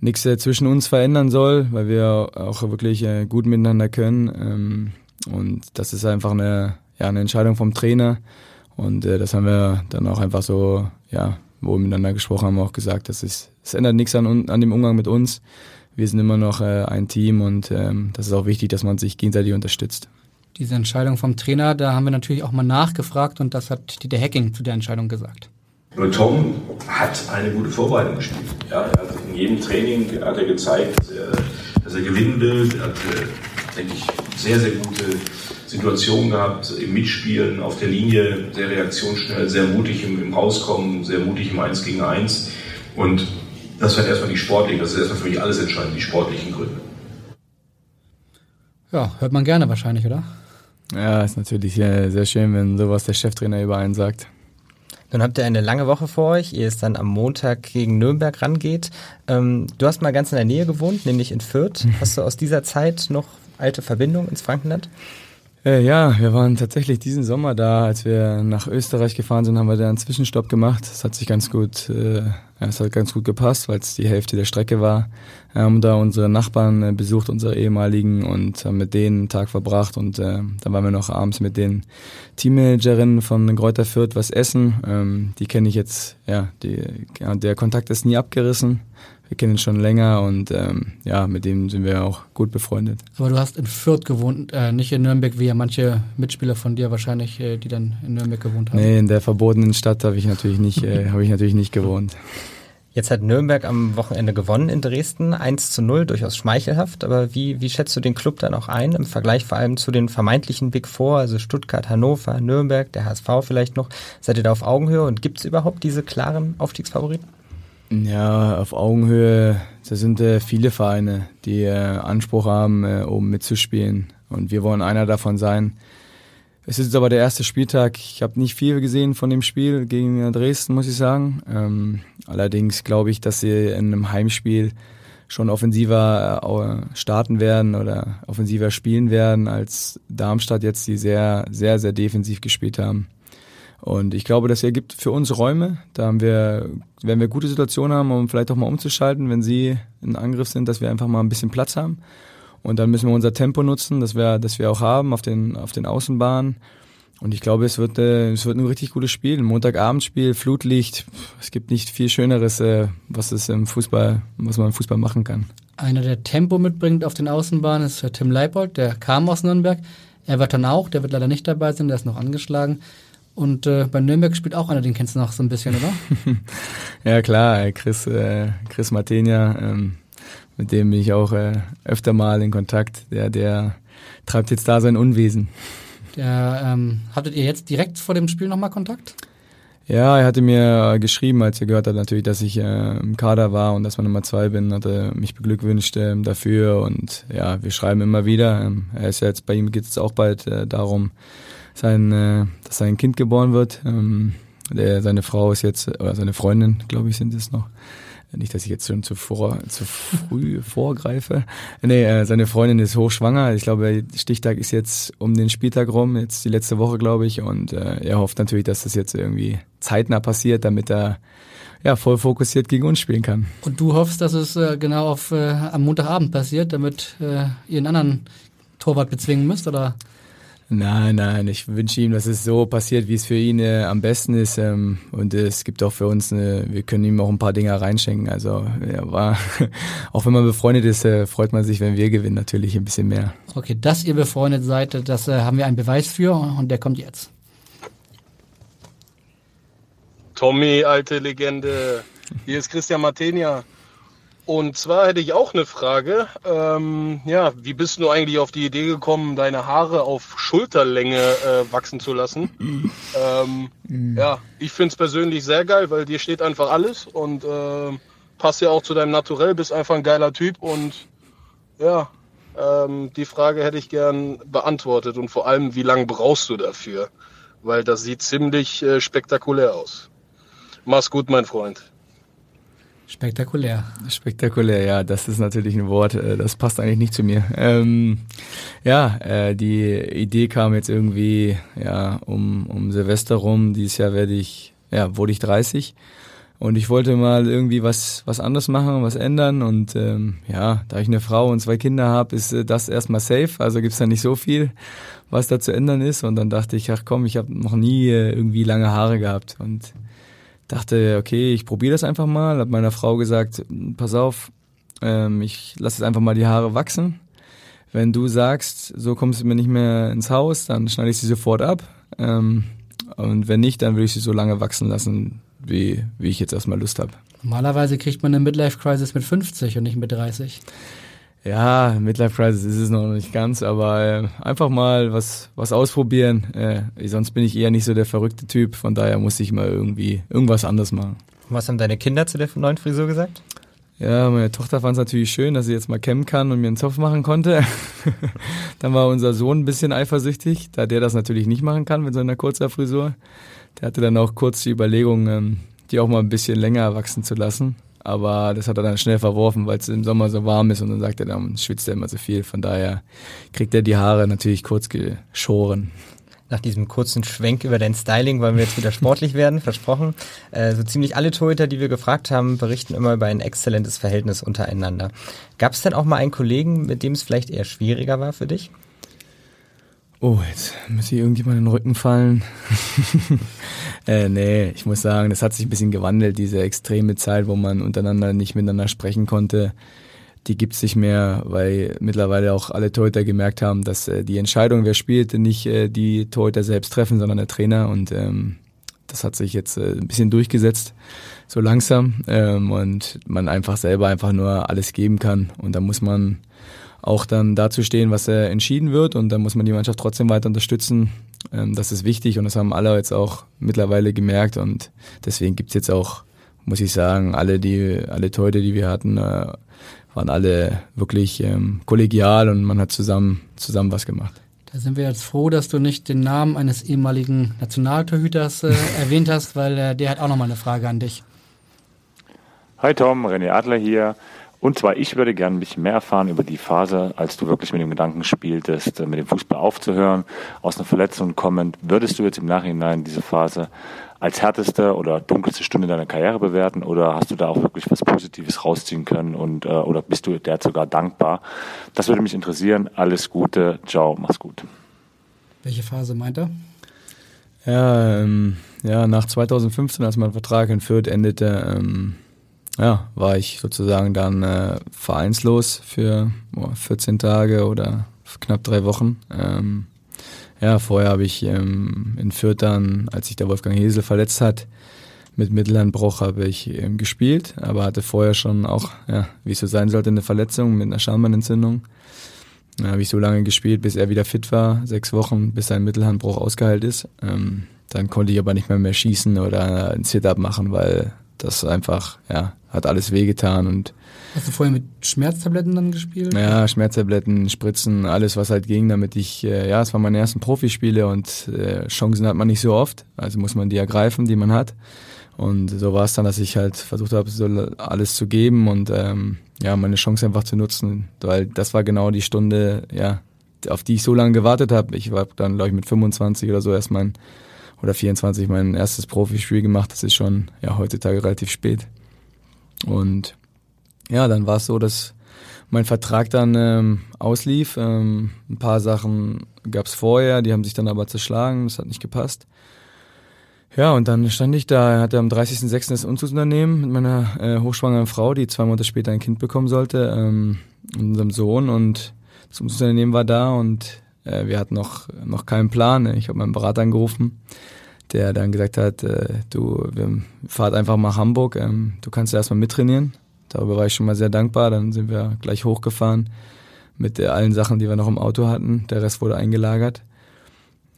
nichts äh, zwischen uns verändern soll, weil wir auch wirklich äh, gut miteinander können. Ähm, und das ist einfach eine, ja, eine Entscheidung vom Trainer. Und äh, das haben wir dann auch einfach so, ja, wo wir miteinander gesprochen haben, auch gesagt, das ist, es ändert nichts an, an dem Umgang mit uns. Wir sind immer noch äh, ein Team und ähm, das ist auch wichtig, dass man sich gegenseitig unterstützt. Diese Entscheidung vom Trainer, da haben wir natürlich auch mal nachgefragt und das hat Dieter Hacking zu der Entscheidung gesagt. Nur Tom hat eine gute Vorbereitung gespielt. Ja, hat in jedem Training hat er gezeigt, dass er, gewinnen will. Er hat, äh, denke ich, sehr, sehr gute Situationen gehabt im Mitspielen, auf der Linie, sehr reaktionsschnell, sehr mutig im, im Rauskommen, sehr mutig im 1 gegen 1. Und das waren erstmal die sportlichen, das ist erstmal für mich alles entscheidend, die sportlichen Gründe. Ja, hört man gerne wahrscheinlich, oder? Ja, ist natürlich sehr, sehr schön, wenn sowas der Cheftrainer über einen sagt. Nun habt ihr eine lange Woche vor euch, ehe es dann am Montag gegen Nürnberg rangeht. Ähm, du hast mal ganz in der Nähe gewohnt, nämlich in Fürth. Hast du aus dieser Zeit noch alte Verbindungen ins Frankenland? Äh, ja, wir waren tatsächlich diesen Sommer da, als wir nach Österreich gefahren sind, haben wir da einen Zwischenstopp gemacht. Das hat sich ganz gut, äh, ja, es hat ganz gut gepasst, weil es die Hälfte der Strecke war. Wir haben da unsere Nachbarn äh, besucht, unsere ehemaligen, und haben mit denen einen Tag verbracht. Und äh, dann waren wir noch abends mit den Teammanagerinnen von Kräuter Fürth was essen. Ähm, die kenne ich jetzt, ja, die, ja, der Kontakt ist nie abgerissen wir kennen ihn schon länger und ähm, ja, mit dem sind wir auch gut befreundet. Aber du hast in Fürth gewohnt, äh, nicht in Nürnberg, wie ja manche Mitspieler von dir wahrscheinlich, äh, die dann in Nürnberg gewohnt haben. Nee, in der verbotenen Stadt habe ich natürlich nicht, äh, habe ich natürlich nicht gewohnt. Jetzt hat Nürnberg am Wochenende gewonnen in Dresden, 1 zu 0, durchaus schmeichelhaft. Aber wie, wie schätzt du den Club dann auch ein, im Vergleich vor allem zu den vermeintlichen Big Four, also Stuttgart, Hannover, Nürnberg, der HSV vielleicht noch? Seid ihr da auf Augenhöhe und gibt es überhaupt diese klaren Aufstiegsfavoriten? Ja, auf Augenhöhe, da sind äh, viele Vereine, die äh, Anspruch haben, äh, oben mitzuspielen. Und wir wollen einer davon sein. Es ist aber der erste Spieltag. Ich habe nicht viel gesehen von dem Spiel gegen Dresden, muss ich sagen. Ähm, allerdings glaube ich, dass sie in einem Heimspiel schon offensiver äh, starten werden oder offensiver spielen werden als Darmstadt jetzt, die sehr, sehr, sehr defensiv gespielt haben. Und ich glaube, das ergibt für uns Räume. Da haben wir, werden wir gute Situationen haben, um vielleicht auch mal umzuschalten, wenn sie in Angriff sind, dass wir einfach mal ein bisschen Platz haben. Und dann müssen wir unser Tempo nutzen, das wir, das wir auch haben auf den, auf den Außenbahnen. Und ich glaube, es wird, äh, es wird ein richtig gutes Spiel. Ein Montagabendspiel, Flutlicht. Es gibt nicht viel Schöneres, äh, was es im Fußball, was man im Fußball machen kann. Einer, der Tempo mitbringt auf den Außenbahnen, ist Tim Leipold, der kam aus Nürnberg. Er wird dann auch, der wird leider nicht dabei sein, der ist noch angeschlagen. Und äh, bei Nürnberg spielt auch einer, den kennst du noch so ein bisschen, oder? ja klar, Chris, äh, Chris Martenia, ähm, mit dem bin ich auch äh, öfter mal in Kontakt. Der, der treibt jetzt da sein Unwesen. Der, ähm, hattet ihr jetzt direkt vor dem Spiel nochmal Kontakt? Ja, er hatte mir geschrieben, als er gehört hat natürlich, dass ich äh, im Kader war und dass man Nummer zwei bin, hat er mich beglückwünscht äh, dafür und ja, wir schreiben immer wieder. Ähm, er ist ja jetzt, bei ihm geht es auch bald äh, darum, sein, äh, dass sein Kind geboren wird. Ähm, der, seine Frau ist jetzt, oder seine Freundin, glaube ich, sind es noch. Nicht, dass ich jetzt schon zu, vor, zu früh vorgreife. Nee, äh, seine Freundin ist hochschwanger. Ich glaube, der Stichtag ist jetzt um den Spieltag rum, jetzt die letzte Woche, glaube ich. Und äh, er hofft natürlich, dass das jetzt irgendwie zeitnah passiert, damit er ja, voll fokussiert gegen uns spielen kann. Und du hoffst, dass es äh, genau auf, äh, am Montagabend passiert, damit äh, ihr einen anderen Torwart bezwingen müsst, oder? Nein, nein, ich wünsche ihm, dass es so passiert, wie es für ihn äh, am besten ist. Ähm, und es gibt auch für uns, eine, wir können ihm auch ein paar Dinge reinschenken. Also ja, war, auch wenn man befreundet ist, äh, freut man sich, wenn wir gewinnen, natürlich ein bisschen mehr. Okay, dass ihr befreundet seid, das äh, haben wir einen Beweis für und der kommt jetzt. Tommy, alte Legende. Hier ist Christian Martenia. Und zwar hätte ich auch eine Frage. Ähm, ja, wie bist du eigentlich auf die Idee gekommen, deine Haare auf Schulterlänge äh, wachsen zu lassen? ähm, mhm. Ja, ich finde es persönlich sehr geil, weil dir steht einfach alles und äh, passt ja auch zu deinem Naturell, bist einfach ein geiler Typ und ja, ähm, die Frage hätte ich gern beantwortet und vor allem, wie lange brauchst du dafür? Weil das sieht ziemlich äh, spektakulär aus. Mach's gut, mein Freund. Spektakulär. Spektakulär, ja, das ist natürlich ein Wort, äh, das passt eigentlich nicht zu mir. Ähm, ja, äh, die Idee kam jetzt irgendwie ja um, um Silvester rum. Dieses Jahr werde ich, ja, wurde ich 30 und ich wollte mal irgendwie was was anderes machen, was ändern und ähm, ja, da ich eine Frau und zwei Kinder habe, ist äh, das erstmal safe. Also gibt's da nicht so viel, was da zu ändern ist. Und dann dachte ich, ach komm, ich habe noch nie äh, irgendwie lange Haare gehabt und dachte, okay, ich probiere das einfach mal. Hab meiner Frau gesagt, pass auf, ähm, ich lasse jetzt einfach mal die Haare wachsen. Wenn du sagst, so kommst du mir nicht mehr ins Haus, dann schneide ich sie sofort ab. Ähm, und wenn nicht, dann würde ich sie so lange wachsen lassen, wie, wie ich jetzt erstmal Lust habe. Normalerweise kriegt man eine Midlife-Crisis mit 50 und nicht mit 30. Ja, Midlife Crisis ist es noch nicht ganz, aber äh, einfach mal was, was ausprobieren. Äh, sonst bin ich eher nicht so der verrückte Typ, von daher muss ich mal irgendwie irgendwas anderes machen. Was haben deine Kinder zu der neuen Frisur gesagt? Ja, meine Tochter fand es natürlich schön, dass sie jetzt mal kämmen kann und mir einen Zopf machen konnte. dann war unser Sohn ein bisschen eifersüchtig, da der das natürlich nicht machen kann mit so einer kurzer Frisur. Der hatte dann auch kurz die Überlegung, ähm, die auch mal ein bisschen länger wachsen zu lassen. Aber das hat er dann schnell verworfen, weil es im Sommer so warm ist und dann sagt er, dann schwitzt er immer so viel. Von daher kriegt er die Haare natürlich kurz geschoren. Nach diesem kurzen Schwenk über dein Styling wollen wir jetzt wieder sportlich werden, versprochen. Äh, so ziemlich alle Torhüter, die wir gefragt haben, berichten immer über ein exzellentes Verhältnis untereinander. Gab es denn auch mal einen Kollegen, mit dem es vielleicht eher schwieriger war für dich? Oh, jetzt muss hier irgendjemand in den Rücken fallen. äh, nee, ich muss sagen, das hat sich ein bisschen gewandelt, diese extreme Zeit, wo man untereinander nicht miteinander sprechen konnte. Die gibt's nicht mehr, weil mittlerweile auch alle Torhüter gemerkt haben, dass äh, die Entscheidung, wer spielt, nicht äh, die Torhüter selbst treffen, sondern der Trainer. Und ähm, das hat sich jetzt äh, ein bisschen durchgesetzt, so langsam. Ähm, und man einfach selber einfach nur alles geben kann. Und da muss man auch dann dazu stehen, was äh, entschieden wird und dann muss man die Mannschaft trotzdem weiter unterstützen. Ähm, das ist wichtig und das haben alle jetzt auch mittlerweile gemerkt und deswegen gibt's jetzt auch, muss ich sagen, alle die alle Teute, die wir hatten, äh, waren alle wirklich ähm, kollegial und man hat zusammen zusammen was gemacht. Da sind wir jetzt froh, dass du nicht den Namen eines ehemaligen Nationaltorhüters äh, erwähnt hast, weil äh, der hat auch nochmal eine Frage an dich. Hi Tom, René Adler hier. Und zwar, ich würde gerne ein bisschen mehr erfahren über die Phase, als du wirklich mit dem Gedanken spieltest, mit dem Fußball aufzuhören, aus einer Verletzung kommend. Würdest du jetzt im Nachhinein diese Phase als härteste oder dunkelste Stunde deiner Karriere bewerten oder hast du da auch wirklich was Positives rausziehen können und äh, oder bist du der sogar dankbar? Das würde mich interessieren. Alles Gute, ciao, mach's gut. Welche Phase meint er? Ja, ähm, ja, nach 2015, als mein Vertrag in Fürth endete, ähm, ja, war ich sozusagen dann äh, vereinslos für oh, 14 Tage oder knapp drei Wochen. Ähm, ja, vorher habe ich ähm, in Fürth dann, als sich der Wolfgang Hesel verletzt hat, mit Mittellandbruch habe ich ähm, gespielt, aber hatte vorher schon auch, ja, wie es so sein sollte, eine Verletzung mit einer Schambeinentzündung. Da habe ich so lange gespielt, bis er wieder fit war, sechs Wochen, bis sein Mittelhandbruch ausgeheilt ist. Ähm, dann konnte ich aber nicht mehr mehr schießen oder ein Sit-Up machen, weil das einfach, ja, hat alles wehgetan und Hast du vorher mit Schmerztabletten dann gespielt? Ja, Schmerztabletten, Spritzen, alles was halt ging, damit ich, äh, ja, es waren meine ersten Profispiele und äh, Chancen hat man nicht so oft, also muss man die ergreifen, die man hat. Und so war es dann, dass ich halt versucht habe, so alles zu geben und ähm, ja, meine Chance einfach zu nutzen, weil das war genau die Stunde, ja, auf die ich so lange gewartet habe. Ich war dann, glaube ich, mit 25 oder so erst mein oder 24 mein erstes Profispiel gemacht. Das ist schon ja heutzutage relativ spät. Und ja, dann war es so, dass mein Vertrag dann ähm, auslief. Ähm, ein paar Sachen gab es vorher, die haben sich dann aber zerschlagen, das hat nicht gepasst. Ja, und dann stand ich da, hatte am 30.06. das Umzugsunternehmen mit meiner äh, hochschwangeren Frau, die zwei Monate später ein Kind bekommen sollte, ähm, unserem Sohn und das Umzugsunternehmen war da und äh, wir hatten noch, noch keinen Plan. Ich habe meinen Berater angerufen, der dann gesagt hat, äh, du, wir fahrt einfach mal Hamburg, ähm, du kannst ja erstmal mittrainieren. Darüber war ich schon mal sehr dankbar. Dann sind wir gleich hochgefahren mit allen Sachen, die wir noch im Auto hatten. Der Rest wurde eingelagert.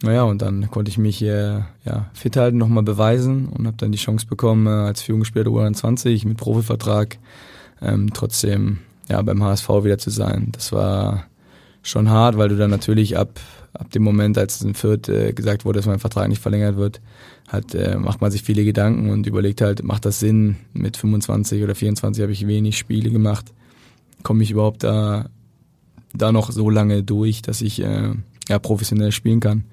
Naja, und dann konnte ich mich hier ja, fit halten, nochmal beweisen und habe dann die Chance bekommen, äh, als Führungsspieler der U21 mit Profivertrag ähm, trotzdem ja, beim HSV wieder zu sein. Das war schon hart, weil du dann natürlich ab, ab dem Moment, als es in Fürth äh, gesagt wurde, dass mein Vertrag nicht verlängert wird, hat, äh, macht man sich viele Gedanken und überlegt halt, macht das Sinn? Mit 25 oder 24 habe ich wenig Spiele gemacht. Komme ich überhaupt da, da noch so lange durch, dass ich äh, ja, professionell spielen kann?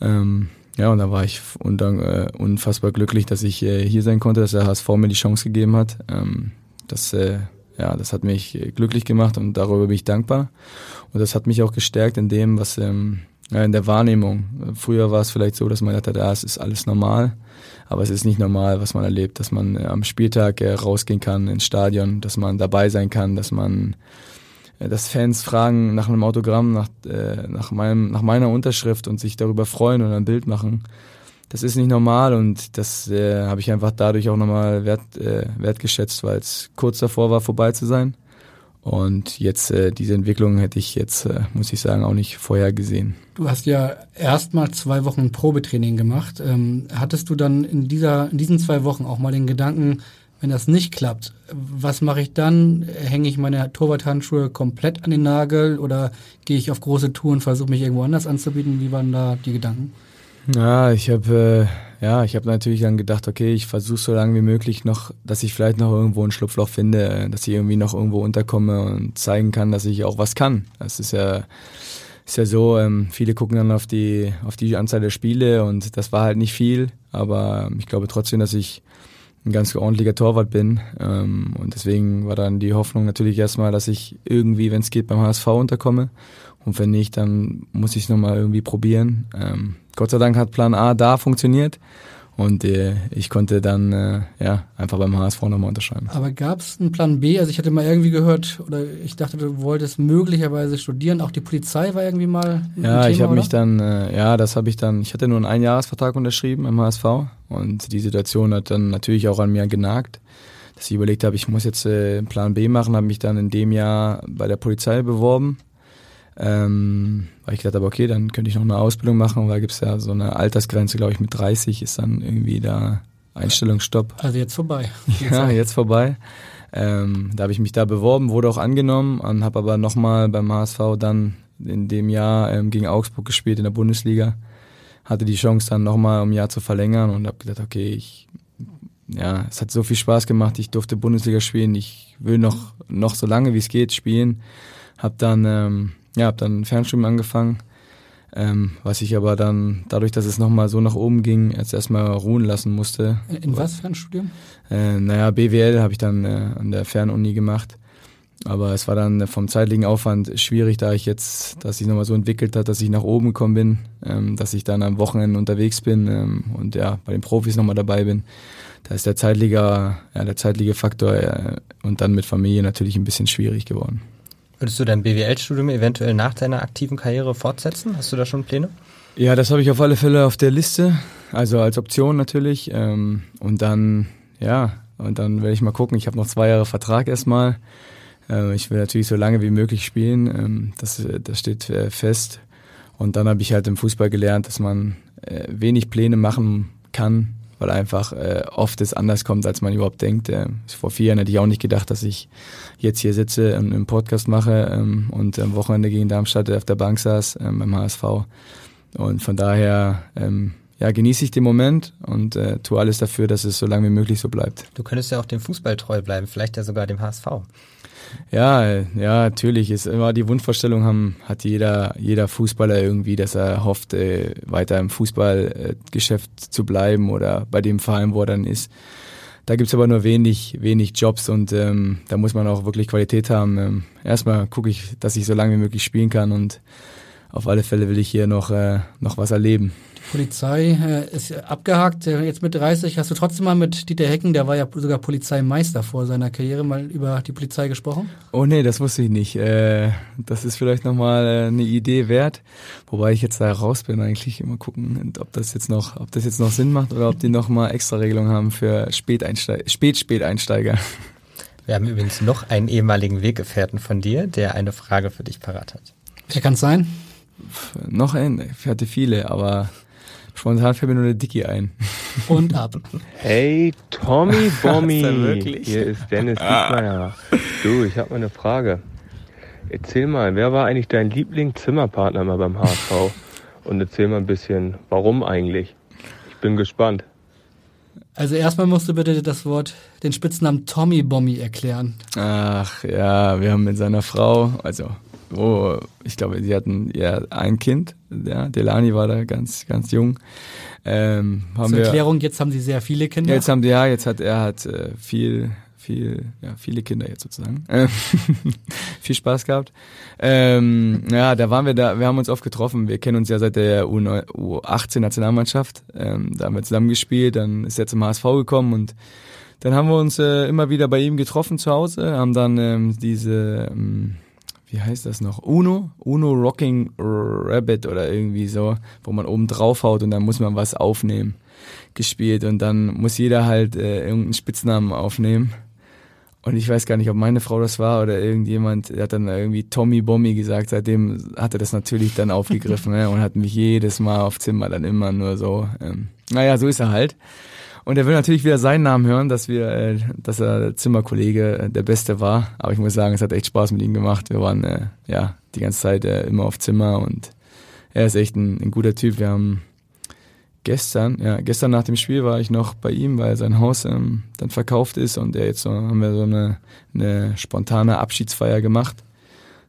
Ähm, ja, und da war ich und äh, unfassbar glücklich, dass ich äh, hier sein konnte, dass der HSV mir die Chance gegeben hat. Ähm, das, äh, ja, das hat mich glücklich gemacht und darüber bin ich dankbar. Und das hat mich auch gestärkt in dem, was, ähm, in der Wahrnehmung. Früher war es vielleicht so, dass man dachte, ja, es ist alles normal, aber es ist nicht normal, was man erlebt, dass man äh, am Spieltag äh, rausgehen kann ins Stadion, dass man dabei sein kann, dass man äh, dass Fans fragen nach einem Autogramm, nach, äh, nach, meinem, nach meiner Unterschrift und sich darüber freuen und ein Bild machen. Das ist nicht normal und das äh, habe ich einfach dadurch auch nochmal wert, äh, wertgeschätzt, weil es kurz davor war, vorbei zu sein. Und jetzt äh, diese Entwicklung hätte ich jetzt, äh, muss ich sagen, auch nicht vorher gesehen. Du hast ja erstmal zwei Wochen Probetraining gemacht. Ähm, hattest du dann in, dieser, in diesen zwei Wochen auch mal den Gedanken, wenn das nicht klappt, was mache ich dann? Hänge ich meine Torwarthandschuhe komplett an den Nagel oder gehe ich auf große Touren und versuche mich irgendwo anders anzubieten? Wie waren da die Gedanken? Ja, ich habe äh, ja, ich habe natürlich dann gedacht, okay, ich versuche so lange wie möglich noch, dass ich vielleicht noch irgendwo ein Schlupfloch finde, äh, dass ich irgendwie noch irgendwo unterkomme und zeigen kann, dass ich auch was kann. Das ist ja ist ja so, ähm, viele gucken dann auf die auf die Anzahl der Spiele und das war halt nicht viel, aber ich glaube trotzdem, dass ich ein ganz ordentlicher Torwart bin ähm, und deswegen war dann die Hoffnung natürlich erstmal, dass ich irgendwie, wenn es geht, beim HSV unterkomme und wenn nicht, dann muss ich es nochmal irgendwie probieren. Ähm, Gott sei Dank hat Plan A da funktioniert. Und äh, ich konnte dann äh, ja einfach beim HSV nochmal unterschreiben. Aber gab es einen Plan B? Also ich hatte mal irgendwie gehört, oder ich dachte, du wolltest möglicherweise studieren. Auch die Polizei war irgendwie mal. Ja, ich habe mich dann, äh, ja, das habe ich dann, ich hatte nur einen Einjahresvertrag unterschrieben im HSV und die Situation hat dann natürlich auch an mir genagt, dass ich überlegt habe, ich muss jetzt äh, Plan B machen, habe mich dann in dem Jahr bei der Polizei beworben ähm, weil ich gedacht habe, okay, dann könnte ich noch eine Ausbildung machen, weil gibt es ja so eine Altersgrenze, glaube ich, mit 30 ist dann irgendwie da Einstellungsstopp. Also jetzt vorbei. ja, jetzt vorbei. Ähm, da habe ich mich da beworben, wurde auch angenommen und habe aber nochmal beim HSV dann in dem Jahr ähm, gegen Augsburg gespielt in der Bundesliga. Hatte die Chance dann nochmal um ein Jahr zu verlängern und habe gedacht, okay, ich, ja, es hat so viel Spaß gemacht, ich durfte Bundesliga spielen, ich will noch, noch so lange wie es geht spielen. Hab dann ähm, ja, habe dann Fernstudium angefangen, ähm, was ich aber dann, dadurch, dass es nochmal so nach oben ging, jetzt erstmal ruhen lassen musste. In was Fernstudium? Äh, naja, BWL habe ich dann äh, an der Fernuni gemacht. Aber es war dann vom zeitlichen Aufwand schwierig, da ich jetzt, dass sich nochmal so entwickelt hat, dass ich nach oben gekommen bin, ähm, dass ich dann am Wochenende unterwegs bin ähm, und ja, bei den Profis nochmal dabei bin. Da ist der zeitliche, ja, der zeitliche Faktor äh, und dann mit Familie natürlich ein bisschen schwierig geworden. Würdest du dein BWL-Studium eventuell nach deiner aktiven Karriere fortsetzen? Hast du da schon Pläne? Ja, das habe ich auf alle Fälle auf der Liste, also als Option natürlich. Ähm, und dann, ja, und dann werde ich mal gucken. Ich habe noch zwei Jahre Vertrag erstmal. Äh, ich will natürlich so lange wie möglich spielen. Ähm, das, das steht äh, fest. Und dann habe ich halt im Fußball gelernt, dass man äh, wenig Pläne machen kann, weil einfach äh, oft es anders kommt, als man überhaupt denkt. Äh, vor vier Jahren hätte ich auch nicht gedacht, dass ich jetzt hier sitze und einen Podcast mache ähm, und am Wochenende gegen Darmstadt auf der Bank saß ähm, beim HSV. Und von daher ähm, ja, genieße ich den Moment und äh, tue alles dafür, dass es so lange wie möglich so bleibt. Du könntest ja auch dem Fußball treu bleiben, vielleicht ja sogar dem HSV. Ja, ja, natürlich ist immer die Wunschvorstellung haben, hat jeder, jeder Fußballer irgendwie, dass er hofft, äh, weiter im Fußballgeschäft äh, zu bleiben oder bei dem Verein, wo er dann ist. Da gibt's aber nur wenig, wenig Jobs und ähm, da muss man auch wirklich Qualität haben. Ähm, erstmal gucke ich, dass ich so lange wie möglich spielen kann und auf alle Fälle will ich hier noch, äh, noch was erleben. Polizei äh, ist abgehakt. Äh, jetzt mit 30 hast du trotzdem mal mit Dieter Hecken, der war ja sogar Polizeimeister vor seiner Karriere, mal über die Polizei gesprochen? Oh nee, das wusste ich nicht. Äh, das ist vielleicht nochmal äh, eine Idee wert. Wobei ich jetzt da raus bin, eigentlich immer gucken, ob das jetzt noch, ob das jetzt noch Sinn macht oder ob die nochmal extra Regelungen haben für Späteinsteiger, Spät-Späteinsteiger. Wir haben übrigens noch einen ehemaligen Weggefährten von dir, der eine Frage für dich parat hat. Wer kann es sein? Noch ein, ich hatte viele, aber Spontan fällt mir nur eine Dicky ein. Und ab. Hey, Tommy Bommy. Hier ist Dennis Diekmeyer. Du, ich habe mal eine Frage. Erzähl mal, wer war eigentlich dein Lieblingszimmerpartner mal beim HSV? Und erzähl mal ein bisschen, warum eigentlich? Ich bin gespannt. Also erstmal musst du bitte das Wort, den Spitznamen Tommy Bommy erklären. Ach ja, wir haben mit seiner Frau, also wo ich glaube, sie hatten ja ein Kind, ja, Delani war da ganz, ganz jung. Ähm, haben Zur Erklärung, wir, jetzt haben sie sehr viele Kinder. Jetzt haben die, ja, jetzt hat er hat äh, viel, viel, ja, viele Kinder jetzt sozusagen. viel Spaß gehabt. Ähm, ja, da waren wir da, wir haben uns oft getroffen. Wir kennen uns ja seit der U18 Nationalmannschaft. Ähm, da haben wir zusammen gespielt, dann ist er zum HSV gekommen und dann haben wir uns äh, immer wieder bei ihm getroffen zu Hause, haben dann ähm, diese ähm, wie heißt das noch? Uno? Uno Rocking Rabbit oder irgendwie so, wo man oben drauf haut und dann muss man was aufnehmen, gespielt und dann muss jeder halt äh, irgendeinen Spitznamen aufnehmen. Und ich weiß gar nicht, ob meine Frau das war oder irgendjemand, der hat dann irgendwie Tommy Bommy gesagt. Seitdem hat er das natürlich dann aufgegriffen ne, und hat mich jedes Mal auf Zimmer dann immer nur so. Ähm, naja, so ist er halt. Und er will natürlich wieder seinen Namen hören, dass wir, äh, dass er Zimmerkollege äh, der Beste war. Aber ich muss sagen, es hat echt Spaß mit ihm gemacht. Wir waren äh, ja die ganze Zeit äh, immer auf Zimmer und er ist echt ein, ein guter Typ. Wir haben gestern, ja, gestern nach dem Spiel war ich noch bei ihm, weil sein Haus ähm, dann verkauft ist und er jetzt so, haben wir so eine, eine spontane Abschiedsfeier gemacht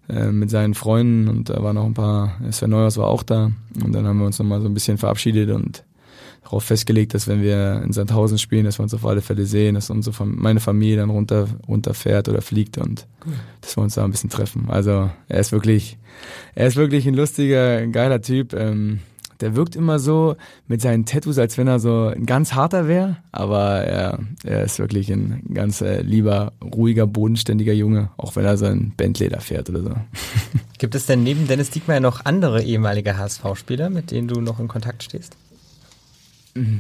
äh, mit seinen Freunden und da waren noch ein paar, Sven Neuhaus war auch da und dann haben wir uns nochmal so ein bisschen verabschiedet und darauf festgelegt, dass wenn wir in Sandhausen spielen, dass wir uns auf alle Fälle sehen, dass unsere meine Familie dann runter runterfährt oder fliegt und cool. dass wir uns da ein bisschen treffen. Also er ist wirklich, er ist wirklich ein lustiger, ein geiler Typ. Ähm, der wirkt immer so mit seinen Tattoos, als wenn er so ein ganz harter wäre, aber er, er ist wirklich ein ganz äh, lieber, ruhiger, bodenständiger Junge, auch wenn er so ein Bandleder fährt oder so. Gibt es denn neben Dennis Diekmeyer noch andere ehemalige HSV-Spieler, mit denen du noch in Kontakt stehst?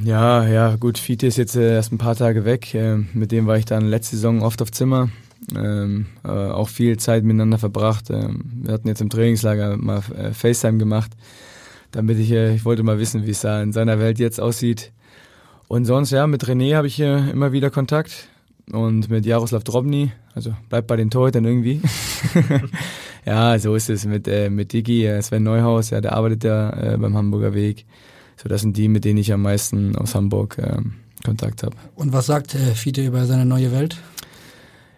Ja, ja, gut, Fiete ist jetzt äh, erst ein paar Tage weg. Äh, mit dem war ich dann letzte Saison oft auf Zimmer. Ähm, äh, auch viel Zeit miteinander verbracht. Ähm, wir hatten jetzt im Trainingslager mal äh, FaceTime gemacht, damit ich, äh, ich wollte mal wissen, wie es da in seiner Welt jetzt aussieht. Und sonst, ja, mit René habe ich äh, immer wieder Kontakt und mit Jaroslav Drobny, also bleibt bei den Torhütern irgendwie. ja, so ist es mit, äh, mit Digi, äh, Sven Neuhaus, ja, der arbeitet ja äh, beim Hamburger Weg. So, das sind die, mit denen ich am meisten aus Hamburg ähm, Kontakt habe. Und was sagt äh, Fiete über seine neue Welt?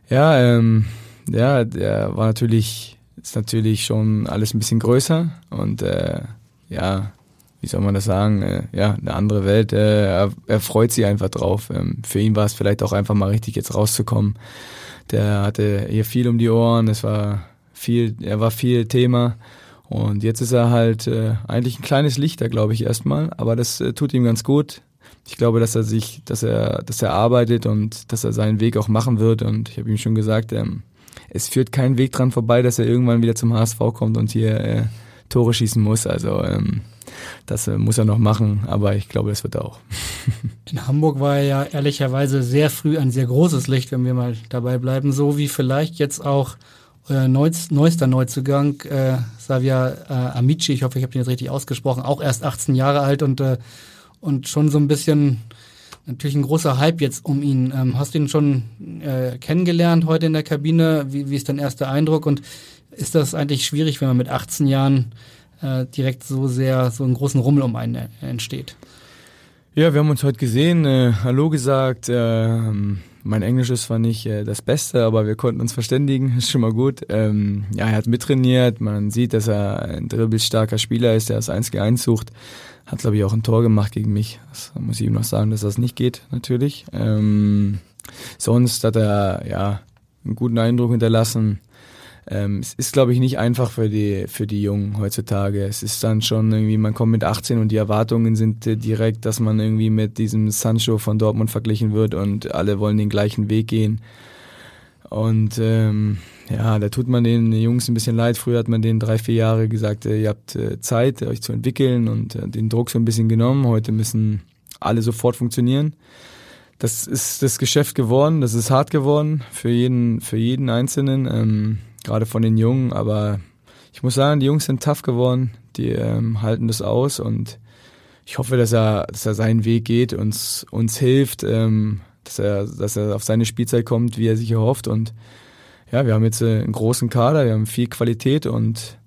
Ja, ähm, ja, der war natürlich, ist natürlich schon alles ein bisschen größer und äh, ja, wie soll man das sagen, äh, ja, eine andere Welt. Äh, er, er freut sich einfach drauf. Ähm, für ihn war es vielleicht auch einfach mal richtig, jetzt rauszukommen. Der hatte hier viel um die Ohren, es war viel, er war viel Thema und jetzt ist er halt äh, eigentlich ein kleines Lichter, glaube ich, erstmal, aber das äh, tut ihm ganz gut. Ich glaube, dass er sich, dass er, dass er arbeitet und dass er seinen Weg auch machen wird. Und ich habe ihm schon gesagt, ähm, es führt kein Weg dran vorbei, dass er irgendwann wieder zum HSV kommt und hier äh, Tore schießen muss. Also ähm, das äh, muss er noch machen, aber ich glaube, das wird er auch. In Hamburg war er ja ehrlicherweise sehr früh ein sehr großes Licht, wenn wir mal dabei bleiben, so wie vielleicht jetzt auch euer neuester Neuzugang, äh, Savia äh, Amici, ich hoffe, ich habe den jetzt richtig ausgesprochen, auch erst 18 Jahre alt und, äh, und schon so ein bisschen natürlich ein großer Hype jetzt um ihn. Ähm, hast du ihn schon äh, kennengelernt heute in der Kabine? Wie, wie ist dein erster Eindruck? Und ist das eigentlich schwierig, wenn man mit 18 Jahren äh, direkt so sehr so einen großen Rummel um einen äh, entsteht? Ja, wir haben uns heute gesehen, äh, Hallo gesagt. Äh, mein Englisch ist zwar nicht äh, das Beste, aber wir konnten uns verständigen, ist schon mal gut. Ähm, ja, er hat mittrainiert, man sieht, dass er ein dribbelstarker Spieler ist, der das 1 gegen 1 sucht. Hat, glaube ich, auch ein Tor gemacht gegen mich. Das muss ich ihm noch sagen, dass das nicht geht, natürlich. Ähm, sonst hat er ja einen guten Eindruck hinterlassen. Ähm, es ist, glaube ich, nicht einfach für die, für die Jungen heutzutage. Es ist dann schon irgendwie, man kommt mit 18 und die Erwartungen sind äh, direkt, dass man irgendwie mit diesem Sancho von Dortmund verglichen wird und alle wollen den gleichen Weg gehen. Und ähm, ja, da tut man den Jungs ein bisschen leid. Früher hat man denen drei, vier Jahre gesagt, äh, ihr habt äh, Zeit, euch zu entwickeln und den Druck so ein bisschen genommen. Heute müssen alle sofort funktionieren. Das ist das Geschäft geworden, das ist hart geworden für jeden, für jeden Einzelnen. Ähm, gerade von den Jungen, aber ich muss sagen, die Jungs sind tough geworden, die ähm, halten das aus und ich hoffe, dass er, dass er seinen Weg geht, uns, uns hilft, ähm, dass er, dass er auf seine Spielzeit kommt, wie er sich erhofft und ja, wir haben jetzt äh, einen großen Kader, wir haben viel Qualität und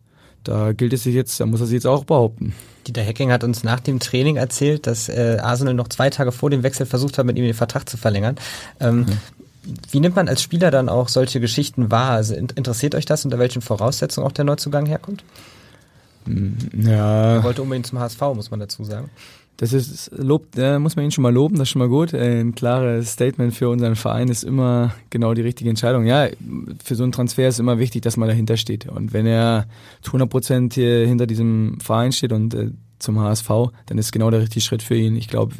da gilt es sich jetzt, da muss er sich jetzt auch behaupten. Dieter Hecking hat uns nach dem Training erzählt, dass äh, Arsenal noch zwei Tage vor dem Wechsel versucht hat, mit ihm den Vertrag zu verlängern. Ähm, mhm. Wie nimmt man als Spieler dann auch solche Geschichten wahr? Also interessiert euch das, unter welchen Voraussetzungen auch der Neuzugang herkommt? Mm, ja. Er wollte unbedingt zum HSV, muss man dazu sagen. Das ist Lob, da muss man ihn schon mal loben, das ist schon mal gut. Ein klares Statement für unseren Verein ist immer genau die richtige Entscheidung. Ja, für so einen Transfer ist immer wichtig, dass man dahinter steht. Und wenn er zu 100 Prozent hinter diesem Verein steht und äh, zum HSV, dann ist genau der richtige Schritt für ihn. Ich glaube,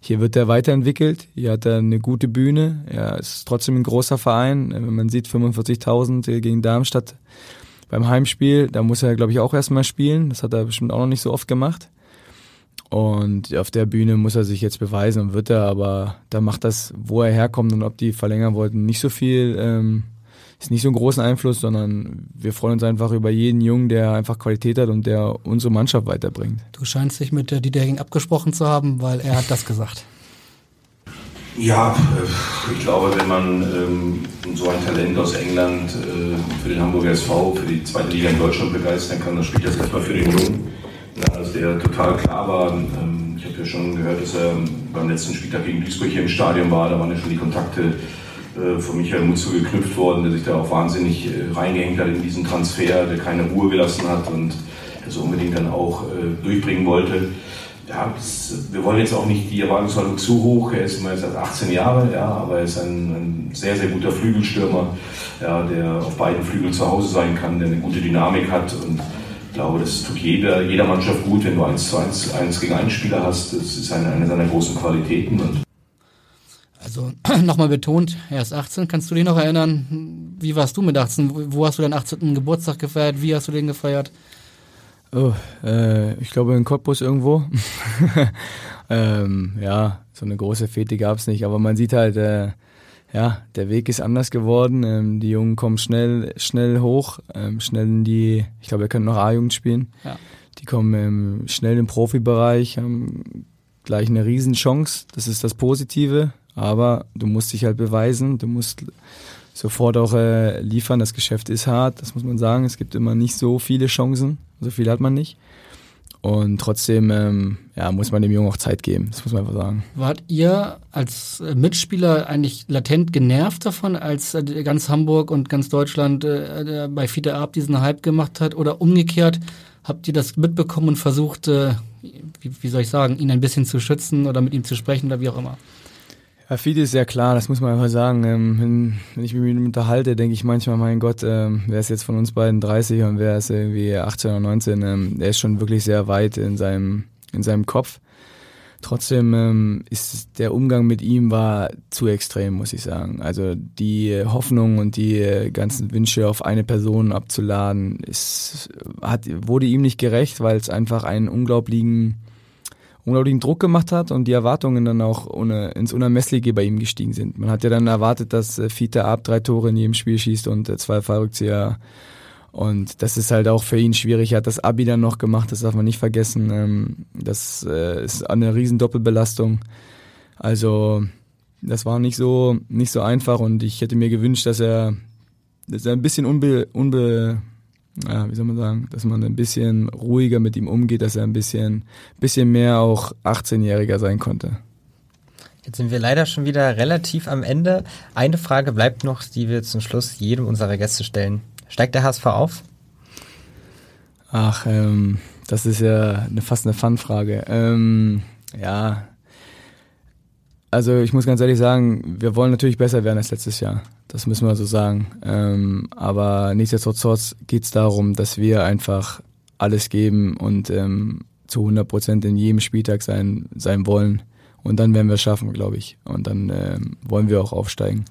hier wird er weiterentwickelt. Hier hat er eine gute Bühne. Er ist trotzdem ein großer Verein. Wenn man sieht, 45.000 gegen Darmstadt beim Heimspiel, da muss er, glaube ich, auch erstmal spielen. Das hat er bestimmt auch noch nicht so oft gemacht. Und auf der Bühne muss er sich jetzt beweisen und wird er, aber da macht das, wo er herkommt und ob die verlängern wollten, nicht so viel, ähm, ist nicht so einen großen Einfluss, sondern wir freuen uns einfach über jeden Jungen, der einfach Qualität hat und der unsere Mannschaft weiterbringt. Du scheinst dich mit äh, Dieter Hing abgesprochen zu haben, weil er hat das gesagt. Ja, äh, ich glaube, wenn man ähm, so ein Talent aus England äh, für den Hamburger SV, für die zweite Liga in Deutschland begeistern kann, dann spielt das erstmal für den Jungen. Ja, also der total klar war. Ähm, ich habe ja schon gehört, dass er beim letzten Spieltag gegen Duisburg hier im Stadion war. Da waren ja schon die Kontakte äh, von Michael Mutzu geknüpft worden, der sich da auch wahnsinnig äh, reingehängt hat in diesen Transfer, der keine Ruhe gelassen hat und das unbedingt dann auch äh, durchbringen wollte. Ja, das, wir wollen jetzt auch nicht die Erwartungshaltung zu hoch. Er ist immer jetzt seit 18 Jahre, ja, aber er ist ein, ein, sehr, sehr guter Flügelstürmer, ja, der auf beiden Flügeln zu Hause sein kann, der eine gute Dynamik hat und ich glaube, das tut jeder, jeder Mannschaft gut, wenn du 1 zu 1, 1 gegen 1 Spieler hast. Das ist eine, eine seiner großen Qualitäten. Und also nochmal betont, er ist 18. Kannst du dich noch erinnern, wie warst du mit 18? Wo hast du deinen 18. Geburtstag gefeiert? Wie hast du den gefeiert? Oh, äh, ich glaube in Cottbus irgendwo. ähm, ja, so eine große Fete gab es nicht, aber man sieht halt, äh, ja, der Weg ist anders geworden. Ähm, die Jungen kommen schnell, schnell hoch, ähm, schnell in die, ich glaube, er könnte noch A-Jugend spielen. Ja. Die kommen ähm, schnell im Profibereich, haben gleich eine Riesenchance. Das ist das Positive. Aber du musst dich halt beweisen, du musst sofort auch äh, liefern. Das Geschäft ist hart, das muss man sagen. Es gibt immer nicht so viele Chancen, so viel hat man nicht. Und trotzdem ähm, ja, muss man dem Jungen auch Zeit geben, das muss man einfach sagen. Wart ihr als Mitspieler eigentlich latent genervt davon, als äh, ganz Hamburg und ganz Deutschland äh, bei Fiete Ab diesen Hype gemacht hat? Oder umgekehrt, habt ihr das mitbekommen und versucht, äh, wie, wie soll ich sagen, ihn ein bisschen zu schützen oder mit ihm zu sprechen oder wie auch immer? Ja, Fiete ist sehr klar, das muss man einfach sagen. Ähm, wenn, wenn, ich mich mit ihm unterhalte, denke ich manchmal, mein Gott, ähm, wer ist jetzt von uns beiden 30 und wer ist irgendwie 18 oder 19? Ähm, er ist schon wirklich sehr weit in seinem, in seinem Kopf. Trotzdem ist der Umgang mit ihm war zu extrem, muss ich sagen. Also die Hoffnung und die ganzen Wünsche auf eine Person abzuladen, ist, hat, wurde ihm nicht gerecht, weil es einfach einen unglaublichen unglaublichen Druck gemacht hat und die Erwartungen dann auch ohne, ins Unermessliche bei ihm gestiegen sind. Man hat ja dann erwartet, dass äh, Fiete Ab drei Tore in jedem Spiel schießt und äh, zwei Fallrückzieher. Und das ist halt auch für ihn schwierig. Er hat das Abi dann noch gemacht, das darf man nicht vergessen. Ähm, das äh, ist eine riesen Doppelbelastung. Also das war nicht so, nicht so einfach und ich hätte mir gewünscht, dass er, dass er ein bisschen unbe, unbe, ja, wie soll man sagen, dass man ein bisschen ruhiger mit ihm umgeht, dass er ein bisschen, bisschen mehr auch 18-Jähriger sein konnte. Jetzt sind wir leider schon wieder relativ am Ende. Eine Frage bleibt noch, die wir zum Schluss jedem unserer Gäste stellen. Steigt der HSV auf? Ach, ähm, das ist ja eine, fast eine Fun-Frage. Ähm, ja, also ich muss ganz ehrlich sagen, wir wollen natürlich besser werden als letztes Jahr. Das müssen wir so sagen. Ähm, aber nichtsdestotrotz geht es darum, dass wir einfach alles geben und ähm, zu 100 Prozent in jedem Spieltag sein, sein wollen. Und dann werden wir es schaffen, glaube ich. Und dann ähm, wollen wir auch aufsteigen.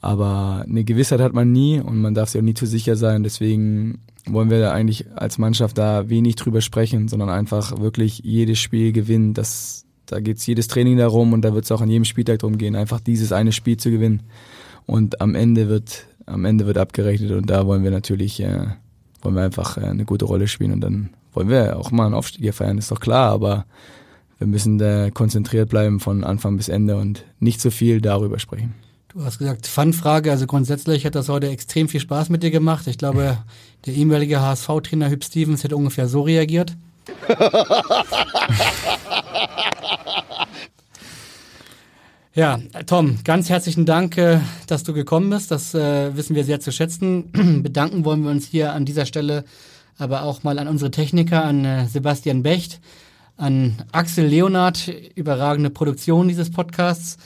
Aber eine Gewissheit hat man nie und man darf sich auch nie zu sicher sein. Deswegen wollen wir eigentlich als Mannschaft da wenig drüber sprechen, sondern einfach wirklich jedes Spiel gewinnen. Das, da geht es jedes Training darum und da wird es auch an jedem Spieltag darum gehen, einfach dieses eine Spiel zu gewinnen. Und am Ende wird, am Ende wird abgerechnet und da wollen wir natürlich, äh, wollen wir einfach äh, eine gute Rolle spielen und dann wollen wir auch mal einen Aufstieg hier feiern, ist doch klar, aber wir müssen da konzentriert bleiben von Anfang bis Ende und nicht so viel darüber sprechen. Du hast gesagt, Fun-Frage, also grundsätzlich hat das heute extrem viel Spaß mit dir gemacht. Ich glaube, der ehemalige HSV-Trainer Hüb Stevens hätte ungefähr so reagiert. Ja, Tom, ganz herzlichen Dank, äh, dass du gekommen bist. Das äh, wissen wir sehr zu schätzen. Bedanken wollen wir uns hier an dieser Stelle aber auch mal an unsere Techniker, an äh, Sebastian Becht, an Axel Leonard, überragende Produktion dieses Podcasts.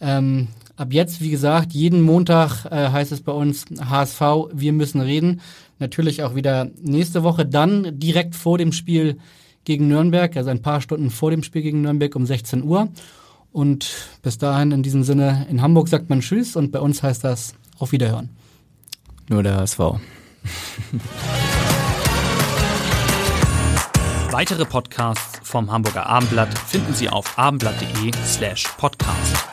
Ähm, ab jetzt, wie gesagt, jeden Montag äh, heißt es bei uns HSV, wir müssen reden. Natürlich auch wieder nächste Woche, dann direkt vor dem Spiel gegen Nürnberg, also ein paar Stunden vor dem Spiel gegen Nürnberg um 16 Uhr. Und bis dahin in diesem Sinne, in Hamburg sagt man Tschüss und bei uns heißt das auf Wiederhören. Nur der HSV. Weitere Podcasts vom Hamburger Abendblatt finden Sie auf abendblatt.de slash podcast.